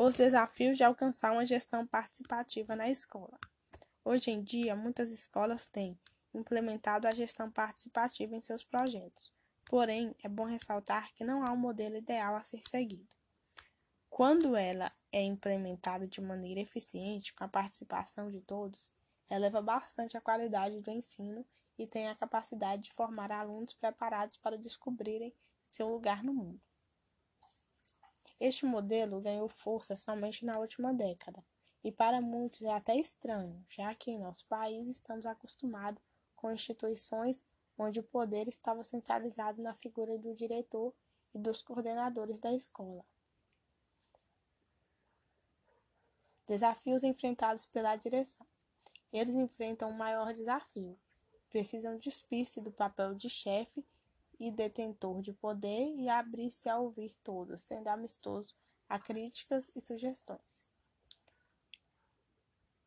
Os desafios de alcançar uma gestão participativa na escola. Hoje em dia, muitas escolas têm implementado a gestão participativa em seus projetos. Porém, é bom ressaltar que não há um modelo ideal a ser seguido. Quando ela é implementada de maneira eficiente, com a participação de todos, eleva bastante a qualidade do ensino e tem a capacidade de formar alunos preparados para descobrirem seu lugar no mundo. Este modelo ganhou força somente na última década, e para muitos é até estranho, já que em nosso país estamos acostumados com instituições onde o poder estava centralizado na figura do diretor e dos coordenadores da escola. Desafios enfrentados pela direção. Eles enfrentam um maior desafio. Precisam despir-se do papel de chefe e detentor de poder e abrir-se a ouvir todos, sendo amistoso a críticas e sugestões.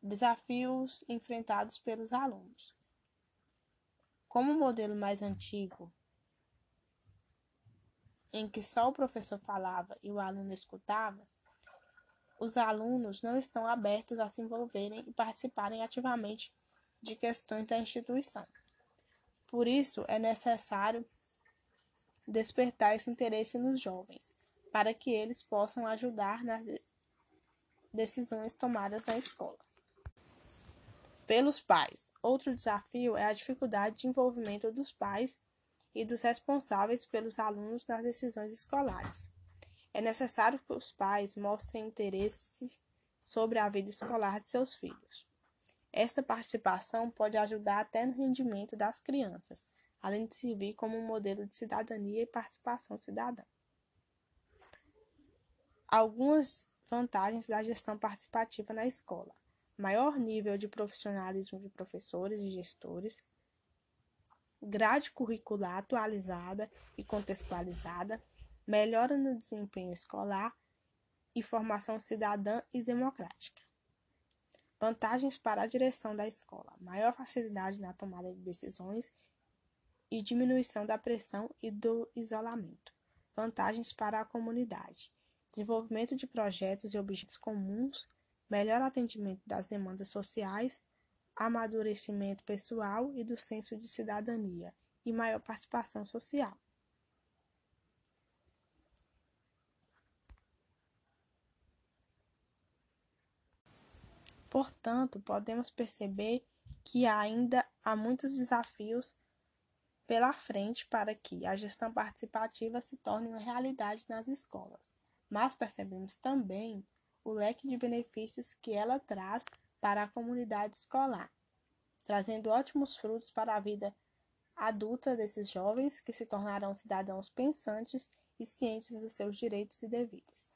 Desafios enfrentados pelos alunos. Como o modelo mais antigo, em que só o professor falava e o aluno escutava, os alunos não estão abertos a se envolverem e participarem ativamente de questões da instituição. Por isso, é necessário despertar esse interesse nos jovens, para que eles possam ajudar nas decisões tomadas na escola. Pelos pais. Outro desafio é a dificuldade de envolvimento dos pais e dos responsáveis pelos alunos nas decisões escolares. É necessário que os pais mostrem interesse sobre a vida escolar de seus filhos. Essa participação pode ajudar até no rendimento das crianças, além de servir como um modelo de cidadania e participação cidadã. Algumas vantagens da gestão participativa na escola: maior nível de profissionalismo de professores e gestores, grade curricular atualizada e contextualizada, melhora no desempenho escolar e formação cidadã e democrática. Vantagens para a direção da escola: maior facilidade na tomada de decisões e diminuição da pressão e do isolamento. Vantagens para a comunidade: desenvolvimento de projetos e objetos comuns, melhor atendimento das demandas sociais, amadurecimento pessoal e do senso de cidadania e maior participação social. Portanto, podemos perceber que ainda há muitos desafios pela frente para que a gestão participativa se torne uma realidade nas escolas, mas percebemos também o leque de benefícios que ela traz para a comunidade escolar, trazendo ótimos frutos para a vida adulta desses jovens que se tornarão cidadãos pensantes e cientes dos seus direitos e deveres.